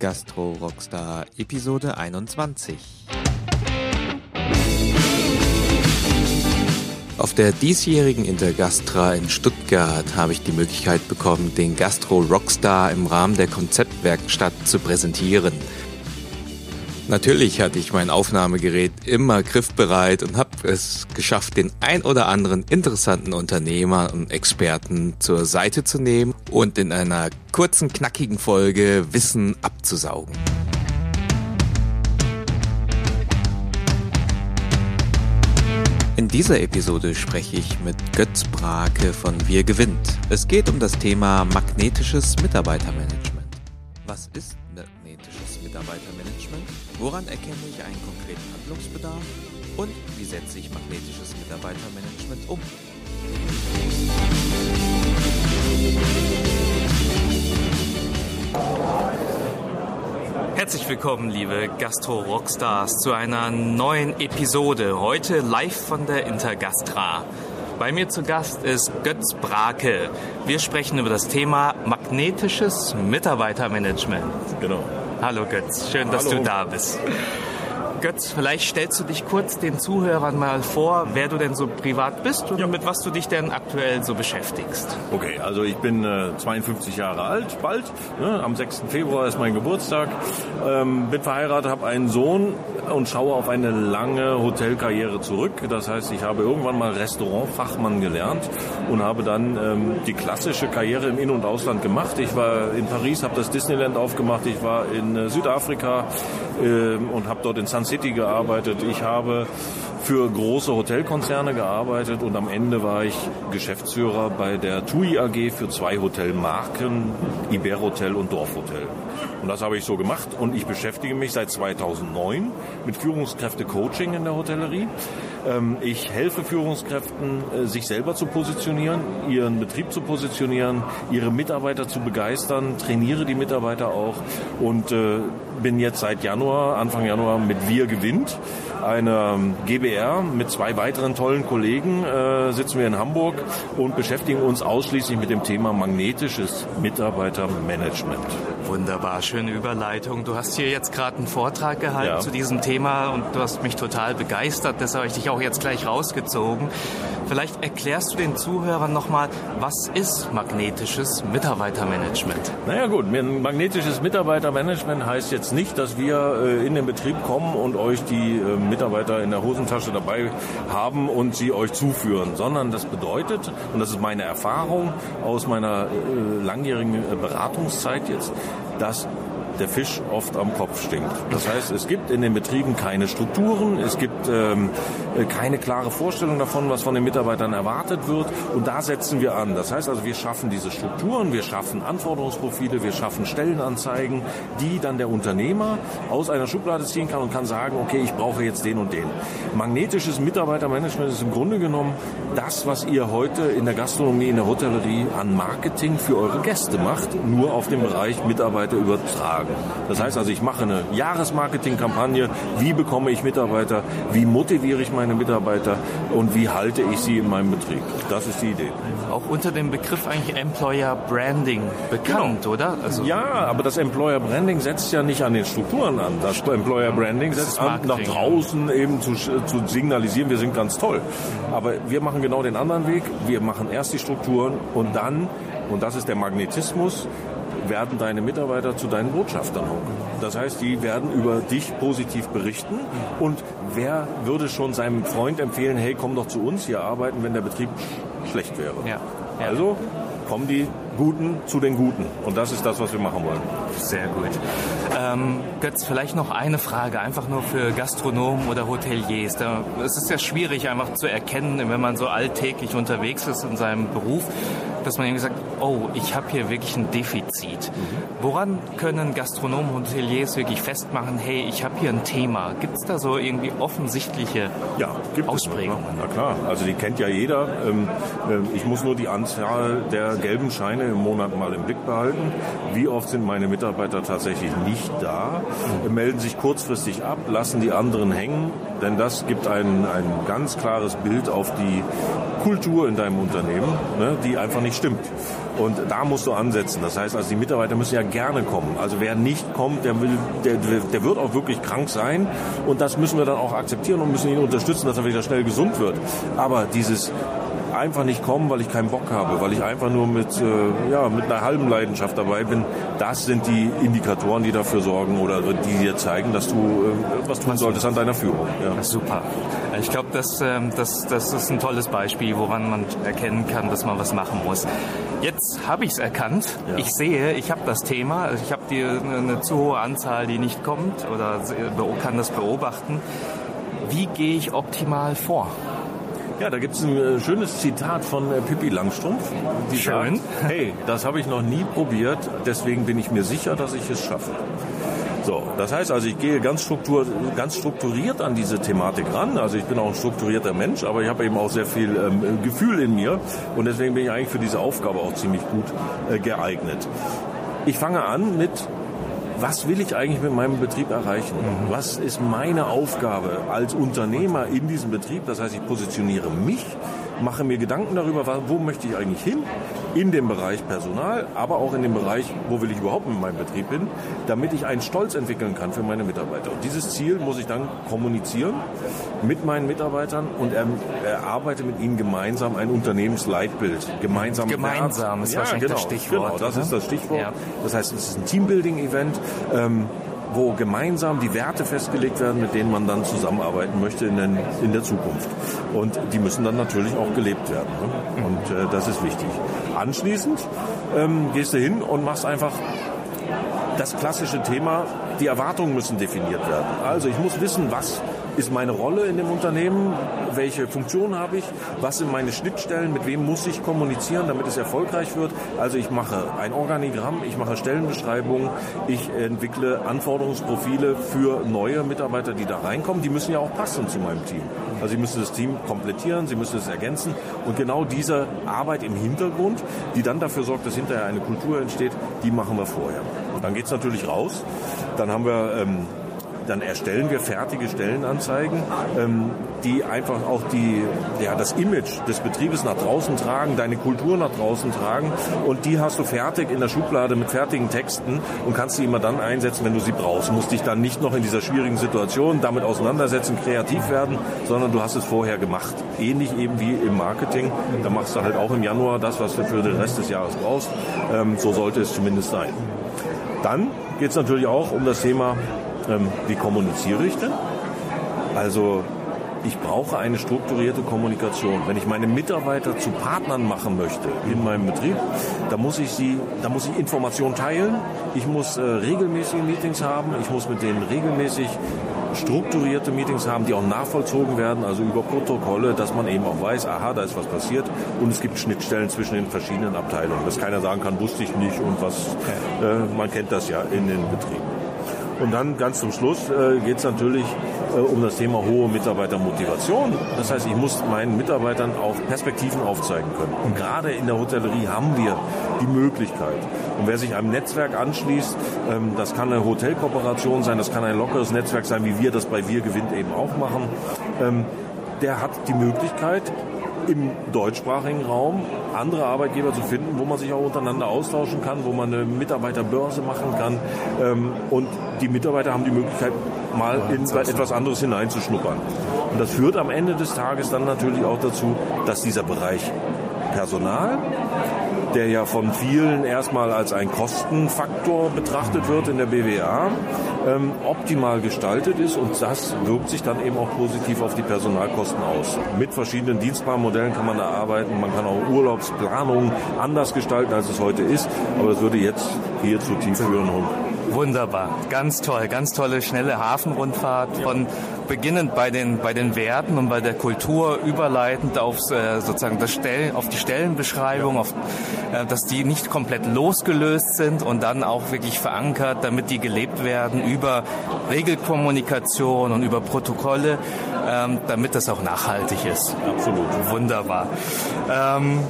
Gastro Rockstar Episode 21. Auf der diesjährigen Intergastra in Stuttgart habe ich die Möglichkeit bekommen, den Gastro Rockstar im Rahmen der Konzeptwerkstatt zu präsentieren. Natürlich hatte ich mein Aufnahmegerät immer griffbereit und habe es geschafft, den ein oder anderen interessanten Unternehmer und Experten zur Seite zu nehmen und in einer kurzen, knackigen Folge Wissen abzusaugen. In dieser Episode spreche ich mit Götz Brake von Wir gewinnt. Es geht um das Thema magnetisches Mitarbeitermanagement. Was ist Mitarbeitermanagement? Woran erkenne ich einen konkreten Handlungsbedarf? Und wie setze ich magnetisches Mitarbeitermanagement um? Herzlich willkommen, liebe Gastro-Rockstars, zu einer neuen Episode. Heute live von der Intergastra. Bei mir zu Gast ist Götz Brake. Wir sprechen über das Thema magnetisches Mitarbeitermanagement. Genau. Hallo Götz, schön, dass Hallo. du da bist. Götz, vielleicht stellst du dich kurz den Zuhörern mal vor, wer du denn so privat bist und Ja. mit was du dich denn aktuell so beschäftigst. Okay, also ich bin äh, 52 Jahre alt, bald. Ne? Am 6. Februar ist mein Geburtstag. Ähm, bin verheiratet, habe einen Sohn und schaue auf eine lange Hotelkarriere zurück. Das heißt, ich habe irgendwann mal Restaurantfachmann gelernt und habe dann ähm, die klassische Karriere im In- und Ausland gemacht. Ich war in Paris, habe das Disneyland aufgemacht. Ich war in äh, Südafrika ähm, und habe dort in Sun City gearbeitet. Ich habe für große Hotelkonzerne gearbeitet und am Ende war ich Geschäftsführer bei der TUI AG für zwei Hotelmarken, Iberhotel und Dorfhotel. Und das habe ich so gemacht und ich beschäftige mich seit 2009 mit Führungskräfte-Coaching in der Hotellerie. Ähm, Ich helfe Führungskräften, äh, sich selber zu positionieren, ihren Betrieb zu positionieren, ihre Mitarbeiter zu begeistern, trainiere die Mitarbeiter auch und äh, bin jetzt seit Januar, Anfang Januar mit Wir gewinnt, einer GBR mit zwei weiteren tollen Kollegen äh, sitzen wir in Hamburg und beschäftigen uns ausschließlich mit dem Thema magnetisches Mitarbeitermanagement. Wunderbar, schöne Überleitung. Du hast hier jetzt gerade einen Vortrag gehalten Ja. zu diesem Thema und du hast mich total begeistert, deshalb habe ich dich auch jetzt gleich rausgezogen. Vielleicht erklärst du den Zuhörern nochmal, was ist magnetisches Mitarbeitermanagement? Naja gut, magnetisches Mitarbeitermanagement heißt jetzt nicht, dass wir äh, in den Betrieb kommen und euch die äh, Mitarbeiter in der Hosentasche dabei haben und sie euch zuführen, sondern das bedeutet, und das ist meine Erfahrung aus meiner äh, langjährigen äh, Beratungszeit jetzt, dass der Fisch oft am Kopf stinkt. Das heißt, es gibt in den Betrieben keine Strukturen, es gibt ähm, äh, keine klare Vorstellung davon, was von den Mitarbeitern erwartet wird. Und da setzen wir an. Das heißt also, wir schaffen diese Strukturen, wir schaffen Anforderungsprofile, wir schaffen Stellenanzeigen, die dann der Unternehmer aus einer Schublade ziehen kann und kann sagen, okay, ich brauche jetzt den und den. Magnetisches Mitarbeitermanagement ist im Grunde genommen das, was ihr heute in der Gastronomie, in der Hotellerie an Marketing für eure Gäste macht, nur auf den Bereich Mitarbeiter übertragen. Das heißt also, ich mache eine Jahresmarketingkampagne. Wie bekomme ich Mitarbeiter? Wie motiviere ich meine Mitarbeiter? Und wie halte ich sie in meinem Betrieb? Das ist die Idee. Auch unter dem Begriff eigentlich Employer Branding bekannt, oder? Also Ja, aber das Employer Branding setzt ja nicht an den Strukturen an. Das Employer Branding setzt an, nach draußen eben zu, zu signalisieren, wir sind ganz toll. Aber wir machen genau den anderen Weg. Wir machen erst die Strukturen und dann, und das ist der Magnetismus, werden deine Mitarbeiter zu deinen Botschaftern. Das heißt, die werden über dich positiv berichten. Und wer würde schon seinem Freund empfehlen, hey, komm doch zu uns hier arbeiten, wenn der Betrieb schlecht wäre? Ja. Ja. Also kommen die Guten zu den Guten. Und das ist das, was wir machen wollen. Sehr gut. Ähm, Götz, vielleicht noch eine Frage, einfach nur für Gastronomen oder Hoteliers. Da, es ist ja schwierig einfach zu erkennen, wenn man so alltäglich unterwegs ist in seinem Beruf, dass man irgendwie sagt, oh, ich habe hier wirklich ein Defizit. Woran können Gastronomen und Hoteliers wirklich festmachen, hey, ich habe hier ein Thema? Gibt es da so irgendwie offensichtliche Ja, gibt Ausprägungen? es. Na klar, also die kennt ja jeder. Ähm, ähm, Ich muss nur die Anzahl der gelben Scheine im Monat mal im Blick behalten. Wie oft sind meine Mitarbeiter tatsächlich nicht da, melden sich kurzfristig ab, lassen die anderen hängen, denn das gibt ein, ein ganz klares Bild auf die Kultur in deinem Unternehmen, ne, die einfach nicht stimmt. Und da musst du ansetzen. Das heißt, also die Mitarbeiter müssen ja gerne kommen. Also wer nicht kommt, der, will, der, der wird auch wirklich krank sein. Und das müssen wir dann auch akzeptieren und müssen ihn unterstützen, dass er wieder schnell gesund wird. Aber dieses einfach nicht kommen, weil ich keinen Bock habe, weil ich einfach nur mit, äh, ja, mit einer halben Leidenschaft dabei bin. Das sind die Indikatoren, die dafür sorgen oder die dir zeigen, dass du äh, was tun solltest an deiner Führung. Ja. Super. Ich glaube, das, äh, das, das ist ein tolles Beispiel, woran man erkennen kann, dass man was machen muss. Jetzt habe ich es erkannt. Ja. Ich sehe, ich habe das Thema. Also ich habe die eine zu hohe Anzahl, die nicht kommt oder kann das beobachten. Wie gehe ich optimal vor? Ja, da gibt es ein äh, schönes Zitat von äh, Pippi Langstrumpf. Die Schön. Sagt, hey, das habe ich noch nie probiert, deswegen bin ich mir sicher, dass ich es schaffe. So, das heißt also, ich gehe ganz, struktur, ganz strukturiert an diese Thematik ran. Also ich bin auch ein strukturierter Mensch, aber ich habe eben auch sehr viel ähm, Gefühl in mir und deswegen bin ich eigentlich für diese Aufgabe auch ziemlich gut äh, geeignet. Ich fange an mit was will ich eigentlich mit meinem Betrieb erreichen? Mhm. Was ist meine Aufgabe als Unternehmer in diesem Betrieb? Das heißt, ich positioniere mich mache mir Gedanken darüber, wo möchte ich eigentlich hin, in dem Bereich Personal, aber auch in dem Bereich, wo will ich überhaupt mit meinem Betrieb hin, damit ich einen Stolz entwickeln kann für meine Mitarbeiter. Und dieses Ziel muss ich dann kommunizieren mit meinen Mitarbeitern und erarbeite mit ihnen gemeinsam ein Unternehmensleitbild. Gemeinsam. Gemeinsam ist ja, wahrscheinlich genau, das Stichwort. Genau, das oder? ist das Stichwort. Ja. Das heißt, es ist ein Teambuilding-Event. Ähm, wo gemeinsam die Werte festgelegt werden, mit denen man dann zusammenarbeiten möchte in, den, in der Zukunft. Und die müssen dann natürlich auch gelebt werden. Ne? Und äh, das ist wichtig. Anschließend ähm, gehst du hin und machst einfach das klassische Thema, die Erwartungen müssen definiert werden. Also ich muss wissen, was ist meine Rolle in dem Unternehmen, welche Funktion habe ich, was sind meine Schnittstellen, mit wem muss ich kommunizieren, damit es erfolgreich wird. Also ich mache ein Organigramm, ich mache Stellenbeschreibungen, ich entwickle Anforderungsprofile für neue Mitarbeiter, die da reinkommen. Die müssen ja auch passen zu meinem Team. Also sie müssen das Team komplettieren, sie müssen es ergänzen und genau diese Arbeit im Hintergrund, die dann dafür sorgt, dass hinterher eine Kultur entsteht, die machen wir vorher. Und dann geht es natürlich raus. Dann haben wir ähm, dann erstellen wir fertige Stellenanzeigen, ähm, die einfach auch die, ja, das Image des Betriebes nach draußen tragen, deine Kultur nach draußen tragen und die hast du fertig in der Schublade mit fertigen Texten und kannst sie immer dann einsetzen, wenn du sie brauchst. Du musst dich dann nicht noch in dieser schwierigen Situation damit auseinandersetzen, kreativ werden, sondern du hast es vorher gemacht. Ähnlich eben wie im Marketing. Da machst du halt auch im Januar das, was du für den Rest des Jahres brauchst. Ähm, so sollte es zumindest sein. Dann geht es natürlich auch um das Thema ähm, wie kommuniziere ich denn? Also ich brauche eine strukturierte Kommunikation. Wenn ich meine Mitarbeiter zu Partnern machen möchte in meinem Betrieb, da muss ich sie, da muss ich Informationen teilen. Ich muss äh, regelmäßige Meetings haben. Ich muss mit denen regelmäßig strukturierte Meetings haben, die auch nachvollzogen werden, also über Protokolle, dass man eben auch weiß, aha, da ist was passiert und es gibt Schnittstellen zwischen den verschiedenen Abteilungen, dass keiner sagen kann, wusste ich nicht und was, äh, man kennt das ja in den Betrieben. Und dann ganz zum Schluss äh, geht es natürlich äh, um das Thema hohe Mitarbeitermotivation. Das heißt, ich muss meinen Mitarbeitern auch Perspektiven aufzeigen können. Und gerade in der Hotellerie haben wir die Möglichkeit. Und wer sich einem Netzwerk anschließt, ähm, das kann eine Hotelkooperation sein, das kann ein lockeres Netzwerk sein, wie wir das bei Wir gewinnt eben auch machen. Ähm, der hat die Möglichkeit, im deutschsprachigen Raum andere Arbeitgeber zu finden, wo man sich auch untereinander austauschen kann, wo man eine Mitarbeiterbörse machen kann. Ähm, und die Mitarbeiter haben die Möglichkeit, mal in etwas anderes hineinzuschnuppern. Und das führt am Ende des Tages dann natürlich auch dazu, dass dieser Bereich Personal der ja von vielen erstmal als ein Kostenfaktor betrachtet wird in der BWA, ähm, optimal gestaltet ist und das wirkt sich dann eben auch positiv auf die Personalkosten aus. Mit verschiedenen Dienstplanmodellen kann man da arbeiten, man kann auch Urlaubsplanungen anders gestalten, als es heute ist, aber das würde jetzt hier zu tief führen Wunderbar, ganz toll, ganz tolle schnelle Hafenrundfahrt von beginnend bei den bei den Werten und bei der Kultur überleitend auf äh, sozusagen das Stellen auf die Stellenbeschreibung, auf äh, dass die nicht komplett losgelöst sind und dann auch wirklich verankert, damit die gelebt werden über Regelkommunikation und über Protokolle, ähm, damit das auch nachhaltig ist. Absolut. Wunderbar. Ähm,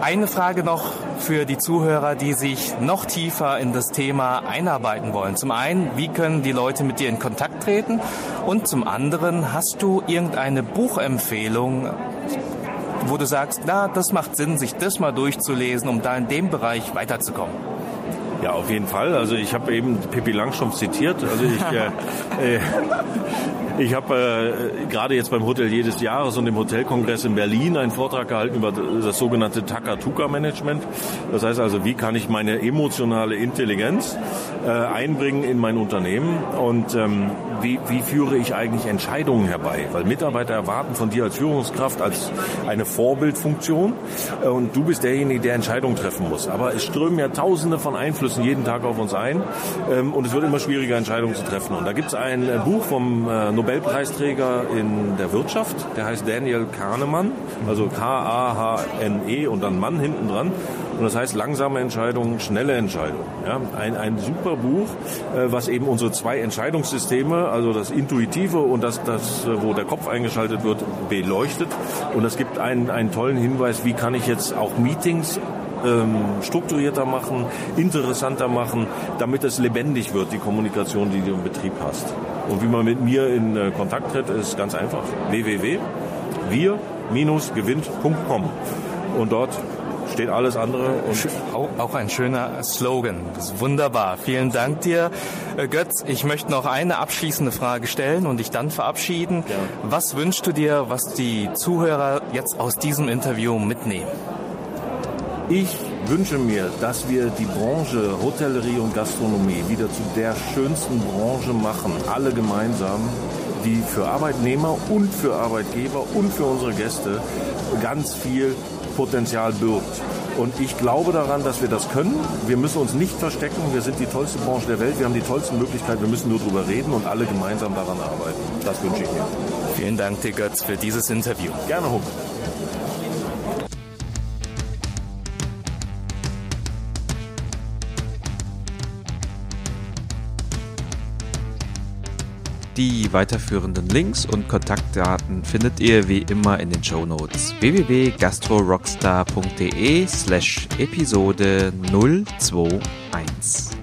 eine Frage noch für die Zuhörer, die sich noch tiefer in das Thema einarbeiten wollen. Zum einen, wie können die Leute mit dir in Kontakt treten? Und zum anderen, hast du irgendeine Buchempfehlung wo du sagst, na, das macht Sinn, sich das mal durchzulesen, um da in dem Bereich weiterzukommen? Ja, auf jeden Fall. Also ich habe eben Pippi Langstrumpf zitiert. Also ich, äh, äh, ich habe äh, gerade jetzt beim Hotelier des Jahres und dem Hotelkongress in Berlin einen Vortrag gehalten über das sogenannte Takatuka-Management. Das heißt also, wie kann ich meine emotionale Intelligenz äh, einbringen in mein Unternehmen und ähm, wie, wie führe ich eigentlich Entscheidungen herbei? Weil Mitarbeiter erwarten von dir als Führungskraft als eine Vorbildfunktion äh, und du bist derjenige, der Entscheidungen treffen muss. Aber es strömen ja tausende von Einflüssen jeden Tag auf uns ein ähm, und es wird immer schwieriger, Entscheidungen zu treffen. Und da gibt es ein äh, Buch vom äh, Nobelpreisträger in der Wirtschaft, der heißt Daniel Kahnemann, also K-A-H-N-E und dann Mann hinten dran. Und das heißt langsame Entscheidungen, schnelle Entscheidungen. Ja, ein, ein super Buch, äh, was eben unsere zwei Entscheidungssysteme, also das Intuitive und das, das, wo der Kopf eingeschaltet wird, beleuchtet. Und es gibt einen, einen tollen Hinweis, wie kann ich jetzt auch Meetings ähm, strukturierter machen, interessanter machen, damit es lebendig wird, die Kommunikation, die du im Betrieb hast. Und wie man mit mir in äh, Kontakt tritt, ist ganz einfach. www.wir-gewinnt.com Und dort steht alles andere. Auch, auch, ein schöner Slogan. Das ist wunderbar. Vielen Dank dir, äh, Götz. Ich möchte noch eine abschließende Frage stellen und dich dann verabschieden. Ja. Was wünschst du dir, was die Zuhörer jetzt aus diesem Interview mitnehmen? Ich wünsche mir, dass wir die Branche Hotellerie und Gastronomie wieder zu der schönsten Branche machen, alle gemeinsam, die für Arbeitnehmer und für Arbeitgeber und für unsere Gäste ganz viel Potenzial birgt. Und ich glaube daran, dass wir das können. Wir müssen uns nicht verstecken. Wir sind die tollste Branche der Welt. Wir haben die tollsten Möglichkeiten. Wir müssen nur darüber reden und alle gemeinsam daran arbeiten. Das wünsche ich mir. Vielen Dank Götz, für dieses Interview. Gerne, Huck. Die weiterführenden Links und Kontaktdaten findet ihr wie immer in den Show Notes www.gastrorockstar.de slash Episode 021.